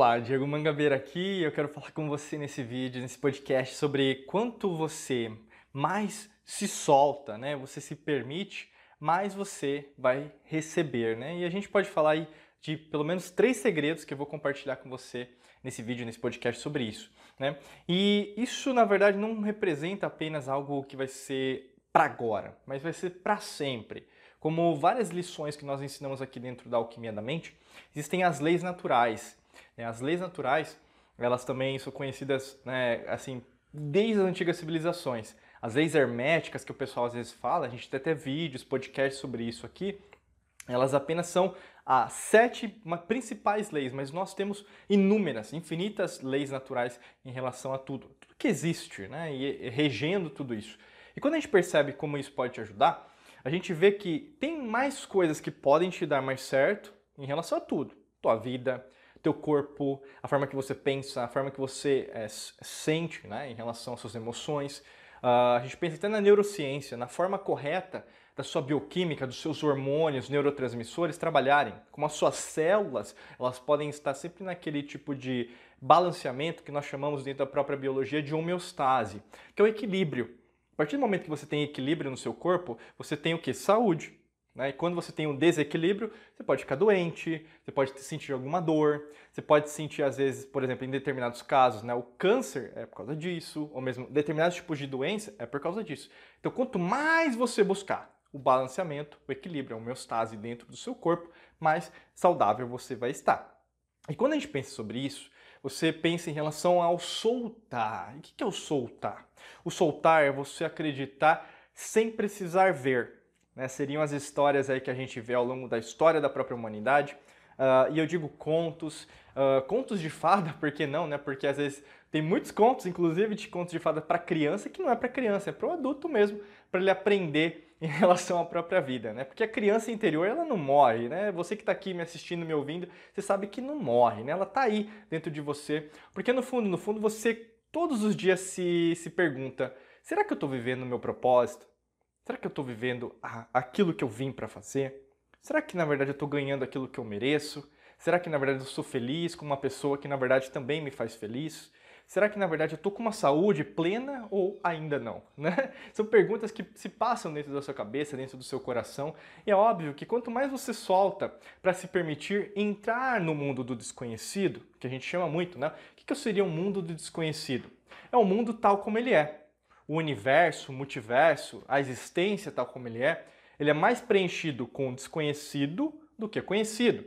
Olá, Diego Mangabeira aqui. Eu quero falar com você nesse vídeo, nesse podcast sobre quanto você mais se solta, né? Você se permite, mais você vai receber, né? E a gente pode falar aí de pelo menos três segredos que eu vou compartilhar com você nesse vídeo, nesse podcast sobre isso, né? E isso na verdade não representa apenas algo que vai ser para agora, mas vai ser para sempre. Como várias lições que nós ensinamos aqui dentro da Alquimia da Mente, existem as leis naturais. Né? As leis naturais, elas também são conhecidas, né, assim, desde as antigas civilizações. As leis herméticas que o pessoal às vezes fala, a gente tem até vídeos, podcasts sobre isso aqui, elas apenas são as sete principais leis, mas nós temos inúmeras, infinitas leis naturais em relação a tudo, tudo que existe, né, e regendo tudo isso. E quando a gente percebe como isso pode te ajudar, a gente vê que tem mais coisas que podem te dar mais certo em relação a tudo. Tua vida, teu corpo, a forma que você pensa, a forma que você é, sente né, em relação às suas emoções. Uh, a gente pensa até na neurociência, na forma correta da sua bioquímica, dos seus hormônios, neurotransmissores trabalharem. Como as suas células, elas podem estar sempre naquele tipo de balanceamento que nós chamamos dentro da própria biologia de homeostase, que é o equilíbrio partir do momento que você tem equilíbrio no seu corpo, você tem o que? Saúde. Né? E quando você tem um desequilíbrio, você pode ficar doente, você pode sentir alguma dor, você pode sentir, às vezes, por exemplo, em determinados casos, né, o câncer é por causa disso, ou mesmo determinados tipos de doença é por causa disso. Então, quanto mais você buscar o balanceamento, o equilíbrio, a homeostase dentro do seu corpo, mais saudável você vai estar. E quando a gente pensa sobre isso, você pensa em relação ao soltar. O que é o soltar? O soltar é você acreditar sem precisar ver. Né? Seriam as histórias aí que a gente vê ao longo da história da própria humanidade. Uh, e eu digo contos, uh, contos de fada, por que não, né? Porque às vezes tem muitos contos, inclusive de contos de fada para criança, que não é para criança, é para o adulto mesmo, para ele aprender em relação à própria vida, né? Porque a criança interior, ela não morre, né? Você que está aqui me assistindo, me ouvindo, você sabe que não morre, né? Ela está aí dentro de você, porque no fundo, no fundo, você todos os dias se, se pergunta, será que eu estou vivendo o meu propósito? Será que eu estou vivendo aquilo que eu vim para fazer? Será que na verdade eu estou ganhando aquilo que eu mereço? Será que na verdade eu sou feliz com uma pessoa que na verdade também me faz feliz? Será que na verdade eu estou com uma saúde plena ou ainda não? Né? São perguntas que se passam dentro da sua cabeça, dentro do seu coração. E é óbvio que quanto mais você solta para se permitir entrar no mundo do desconhecido, que a gente chama muito, né? O que seria um mundo do desconhecido? É um mundo tal como ele é. O universo, o multiverso, a existência tal como ele é, ele é mais preenchido com desconhecido do que conhecido.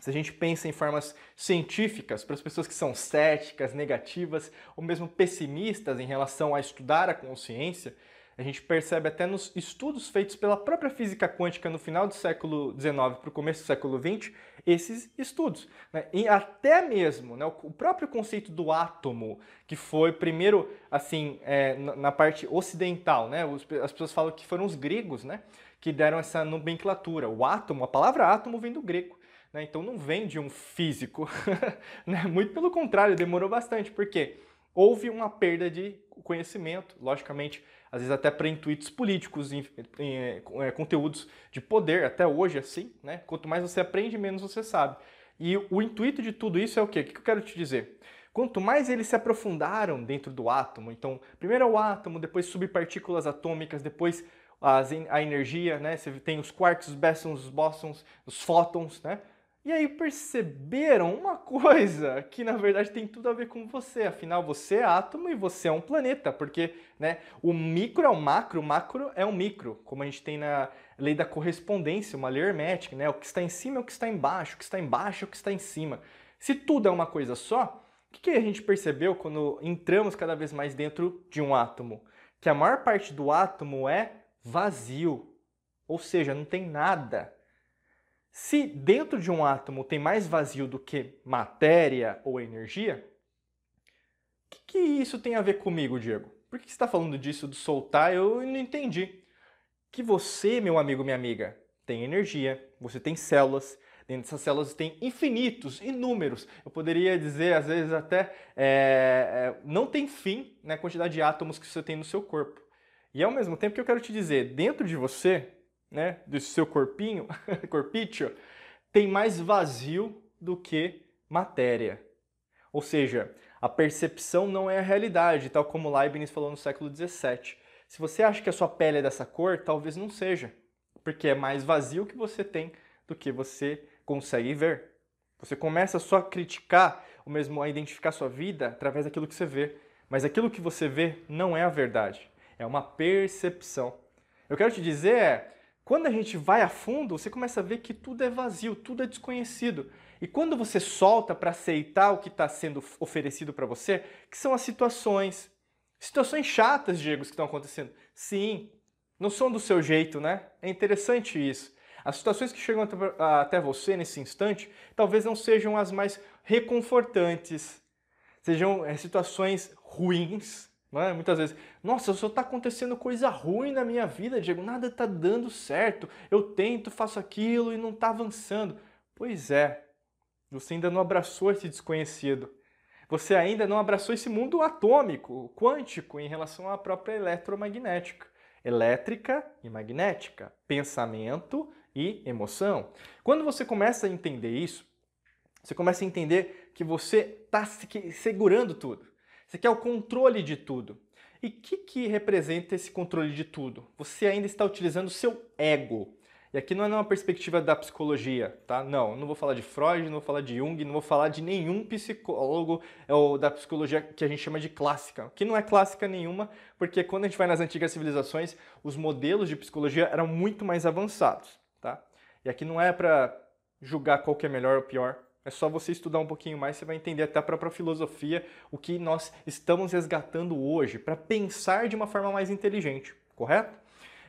Se a gente pensa em formas científicas para as pessoas que são céticas, negativas ou mesmo pessimistas em relação a estudar a consciência, a gente percebe até nos estudos feitos pela própria física quântica no final do século XIX para o começo do século XX, esses estudos. Né? E até mesmo né, o próprio conceito do átomo, que foi primeiro assim é, na parte ocidental, né? as pessoas falam que foram os gregos né, que deram essa nomenclatura. O átomo, a palavra átomo vem do grego. Né? Então não vem de um físico. né? Muito pelo contrário, demorou bastante, porque houve uma perda de conhecimento, logicamente, às vezes até para intuitos políticos, em, em, em, é, conteúdos de poder, até hoje assim, né? Quanto mais você aprende, menos você sabe. E o intuito de tudo isso é o quê? O que eu quero te dizer? Quanto mais eles se aprofundaram dentro do átomo, então, primeiro é o átomo, depois subpartículas atômicas, depois as, a energia, né? Você tem os quarks, os bessons, os bósons, os fótons, né? E aí perceberam uma coisa que na verdade tem tudo a ver com você. Afinal, você é átomo e você é um planeta, porque né, o micro é o macro, o macro é o micro, como a gente tem na lei da correspondência, uma lei hermética, né? O que está em cima é o que está embaixo, o que está embaixo é o que está em cima. Se tudo é uma coisa só, o que, que a gente percebeu quando entramos cada vez mais dentro de um átomo? Que a maior parte do átomo é vazio, ou seja, não tem nada. Se dentro de um átomo tem mais vazio do que matéria ou energia, o que, que, isso tem a ver comigo, Diego? Por que você está falando disso do soltar? Eu não entendi. Que você, meu amigo, minha amiga, tem energia, você tem células, dentro dessas células tem infinitos, inúmeros. Eu poderia dizer, às vezes, até é, não tem fim né, a quantidade de átomos que você tem no seu corpo. E ao mesmo tempo que eu quero te dizer, dentro de você né, do seu corpinho, corpício, tem mais vazio do que matéria. Ou seja, a percepção não é a realidade, tal como Leibniz falou no século XVII. Se você acha que a sua pele é dessa cor, talvez não seja, porque é mais vazio que você tem do que você consegue ver. Você começa só a criticar, ou mesmo a identificar sua vida através daquilo que você vê. Mas aquilo que você vê não é a verdade, é uma percepção. Eu quero te dizer é, quando a gente vai a fundo, você começa a ver que tudo é vazio, tudo é desconhecido. E quando você solta para aceitar o que está sendo oferecido para você, que são as situações, situações chatas, Diego, que estão acontecendo. Sim, não são do seu jeito, né? É interessante isso. As situações que chegam até você nesse instante talvez não sejam as mais reconfortantes, sejam é, situações ruins, é? Muitas vezes, nossa, só está acontecendo coisa ruim na minha vida, Diego, nada está dando certo. Eu tento, faço aquilo e não está avançando. Pois é, você ainda não abraçou esse desconhecido. Você ainda não abraçou esse mundo atômico, quântico, em relação à própria eletromagnética. Elétrica e magnética, pensamento e emoção. Quando você começa a entender isso, você começa a entender que você está segurando tudo. Você quer o controle de tudo. E o que, que representa esse controle de tudo? Você ainda está utilizando o seu ego. E aqui não é uma perspectiva da psicologia, tá? Não, não vou falar de Freud, não vou falar de Jung, não vou falar de nenhum psicólogo é ou da psicologia que a gente chama de clássica, que não é clássica nenhuma, porque quando a gente vai nas antigas civilizações, os modelos de psicologia eram muito mais avançados, tá? E aqui não é para julgar qual que é melhor ou pior, é só você estudar um pouquinho mais, você vai entender até a própria filosofia, o que nós estamos resgatando hoje, para pensar de uma forma mais inteligente, correto?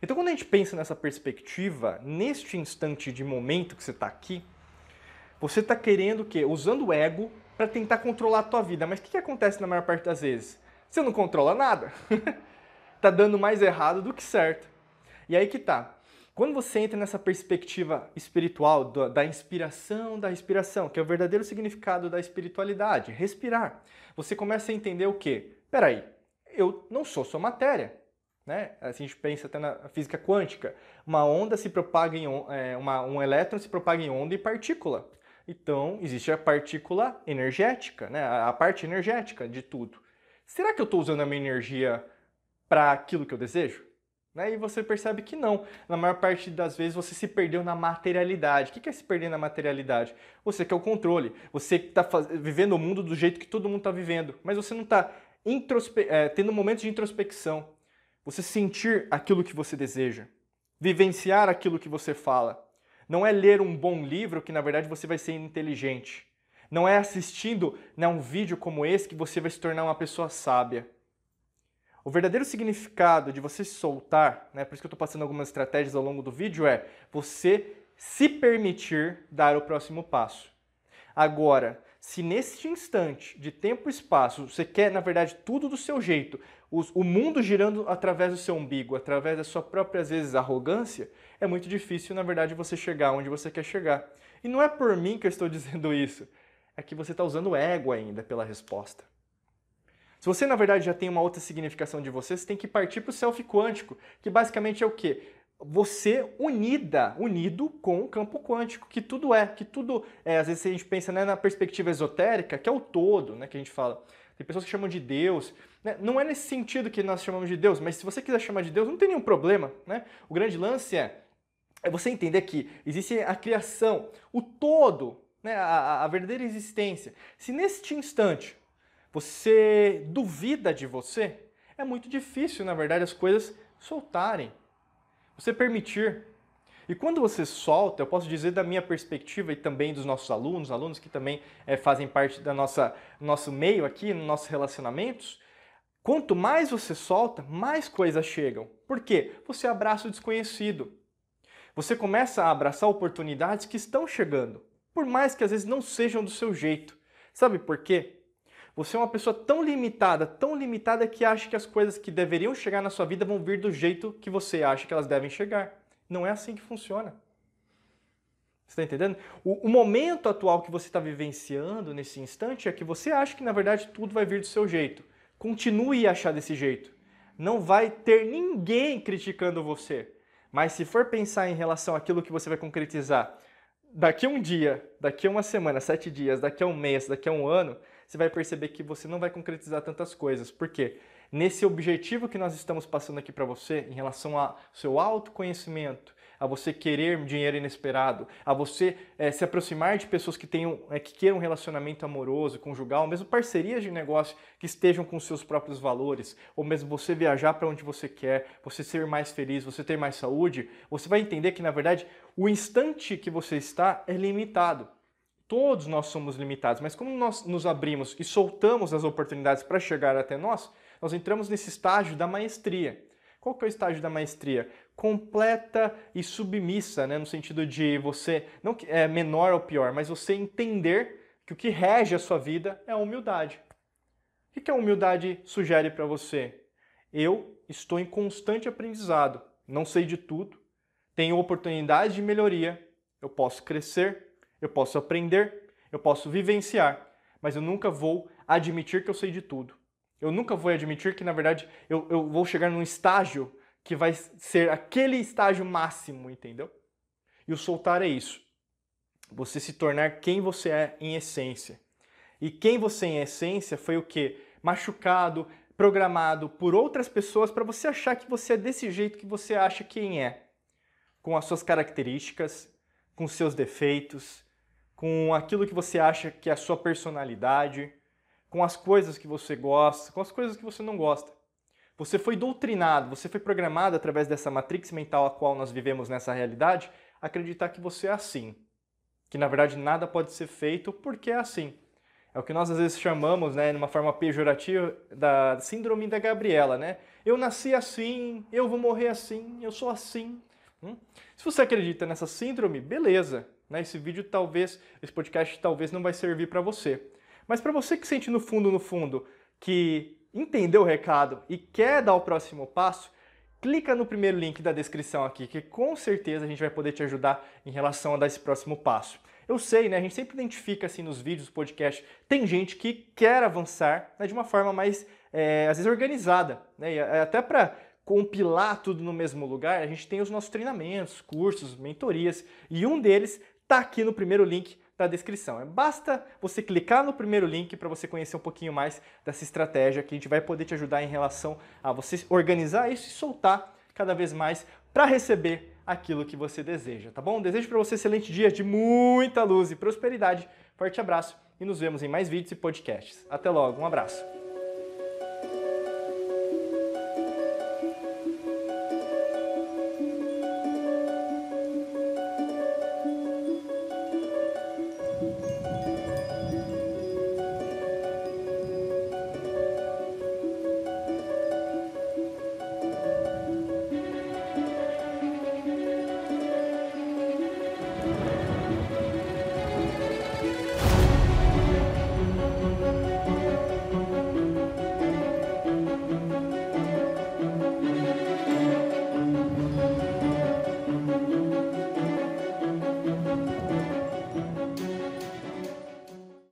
Então, quando a gente pensa nessa perspectiva, neste instante de momento que você está aqui, você está querendo o quê? Usando o ego para tentar controlar a tua vida. Mas o que, que acontece na maior parte das vezes? Você não controla nada. tá dando mais errado do que certo. E aí que tá. Quando você entra nessa perspectiva espiritual, da inspiração da respiração, que é o verdadeiro significado da espiritualidade, respirar, você começa a entender o quê? Peraí, eu não sou só matéria. Né? A gente pensa até na física quântica. Uma onda se propaga em é, uma, um elétron se propaga em onda e partícula. Então, existe a partícula energética, né? a parte energética de tudo. Será que eu estou usando a minha energia para aquilo que eu desejo? Né? E você percebe que não. Na maior parte das vezes você se perdeu na materialidade. O que é se perder na materialidade? Você quer o controle. Você está vivendo o mundo do jeito que todo mundo está vivendo, mas você não está é, tendo momentos de introspecção você sentir aquilo que você deseja, vivenciar aquilo que você fala. Não é ler um bom livro que na verdade você vai ser inteligente. Não é assistindo né, um vídeo como esse que você vai se tornar uma pessoa sábia. O verdadeiro significado de você soltar, né, por isso que eu estou passando algumas estratégias ao longo do vídeo, é você se permitir dar o próximo passo. Agora, se neste instante de tempo e espaço você quer, na verdade, tudo do seu jeito, o mundo girando através do seu umbigo, através da sua própria, às vezes, arrogância, é muito difícil, na verdade, você chegar onde você quer chegar. E não é por mim que eu estou dizendo isso, é que você está usando ego ainda pela resposta. Se você, na verdade, já tem uma outra significação de você, você tem que partir para o self quântico, que basicamente é o quê? você unida, unido com o campo quântico, que tudo é, que tudo é. Às vezes a gente pensa né, na perspectiva esotérica, que é o todo, né, que a gente fala. Tem pessoas que chamam de Deus. Né? Não é nesse sentido que nós chamamos de Deus, mas se você quiser chamar de Deus, não tem nenhum problema. Né? O grande lance é, é você entender que existe a criação, o todo, né, a, a verdadeira existência. Se neste instante você duvida de você, é muito difícil, na verdade, as coisas soltarem. Você permitir. E quando você solta, eu posso dizer da minha perspectiva e também dos nossos alunos, alunos que também é, fazem parte da nossa nosso meio aqui, nos nossos relacionamentos, quanto mais você solta, mais coisas chegam. Por quê? Você abraça o desconhecido. Você começa a abraçar oportunidades que estão chegando, por mais que às vezes não sejam do seu jeito. Sabe por quê? Você é uma pessoa tão limitada, tão limitada que acha que as coisas que deveriam chegar na sua vida vão vir do jeito que você acha que elas devem chegar. Não é assim que funciona. Você está entendendo? O, o, momento atual que você está vivenciando nesse instante é que você acha que na verdade tudo vai vir do seu jeito. Continue a achar desse jeito. Não vai ter ninguém criticando você. Mas se for pensar em relação àquilo que você vai concretizar daqui a um dia, daqui a uma semana, sete dias, daqui a um mês, daqui a um ano, você vai perceber que você não vai concretizar tantas coisas. Por quê? Nesse objetivo que nós estamos passando aqui para você, em relação ao seu autoconhecimento, a você querer dinheiro inesperado, a você é, se aproximar de pessoas que tenham, é, que queiram um relacionamento amoroso, conjugal, mesmo parcerias de negócio que estejam com seus próprios valores, ou mesmo você viajar para onde você quer, você ser mais feliz, você ter mais saúde, você vai entender que na verdade o instante que você está é limitado. Todos nós somos limitados, mas como nós nos abrimos e soltamos as oportunidades para chegar até nós, nós entramos nesse estágio da maestria. Qual que é o estágio da maestria? Completa e submissa, né? no sentido de você, não é menor ou pior, mas você entender que o que rege a sua vida é a humildade. O que a humildade sugere para você? Eu estou em constante aprendizado, não sei de tudo, tenho oportunidade de melhoria, eu posso crescer, eu posso aprender, eu posso vivenciar, mas eu nunca vou admitir que eu sei de tudo. Eu nunca vou admitir que, na verdade, eu, eu vou chegar num estágio que vai ser aquele estágio máximo, entendeu? E o soltar é isso. Você se tornar quem você é em essência. E quem você é em essência foi o que? Machucado, programado por outras pessoas para você achar que você é desse jeito que você acha quem é. Com as suas características, com seus defeitos, com aquilo que você acha que é a sua personalidade, com as coisas que você gosta, com as coisas que você não gosta. Você foi doutrinado, você foi programado através dessa matrix mental a qual nós vivemos nessa realidade, acreditar que você é assim. Que na verdade nada pode ser feito porque é assim. É o que nós às vezes chamamos, né, numa forma pejorativa, da síndrome da Gabriela, né? Eu nasci assim, eu vou morrer assim, eu sou assim. Hum? Se você acredita nessa síndrome, beleza. Né? Esse vídeo talvez, esse podcast talvez não vai servir para você. Mas para você que sente no fundo, no fundo, que entendeu o recado e quer dar o próximo passo, clica no primeiro link da descrição aqui, que com certeza a gente vai poder te ajudar em relação a dar esse próximo passo. Eu sei, né? A gente sempre identifica assim nos vídeos, podcast, tem gente que quer avançar né, de uma forma mais, é, às vezes, organizada, né? E até para compilar tudo no mesmo lugar, a gente tem os nossos treinamentos, cursos, mentorias, e um deles está aqui no primeiro link da descrição. É, basta você clicar no primeiro link para você conhecer um pouquinho mais dessa estratégia que a gente vai poder te ajudar em relação a você organizar isso e soltar cada vez mais para receber aquilo que você deseja, tá bom? Desejo para você um excelente dia de muita luz e prosperidade. Forte abraço e nos vemos em mais vídeos e podcasts. Até logo, um abraço.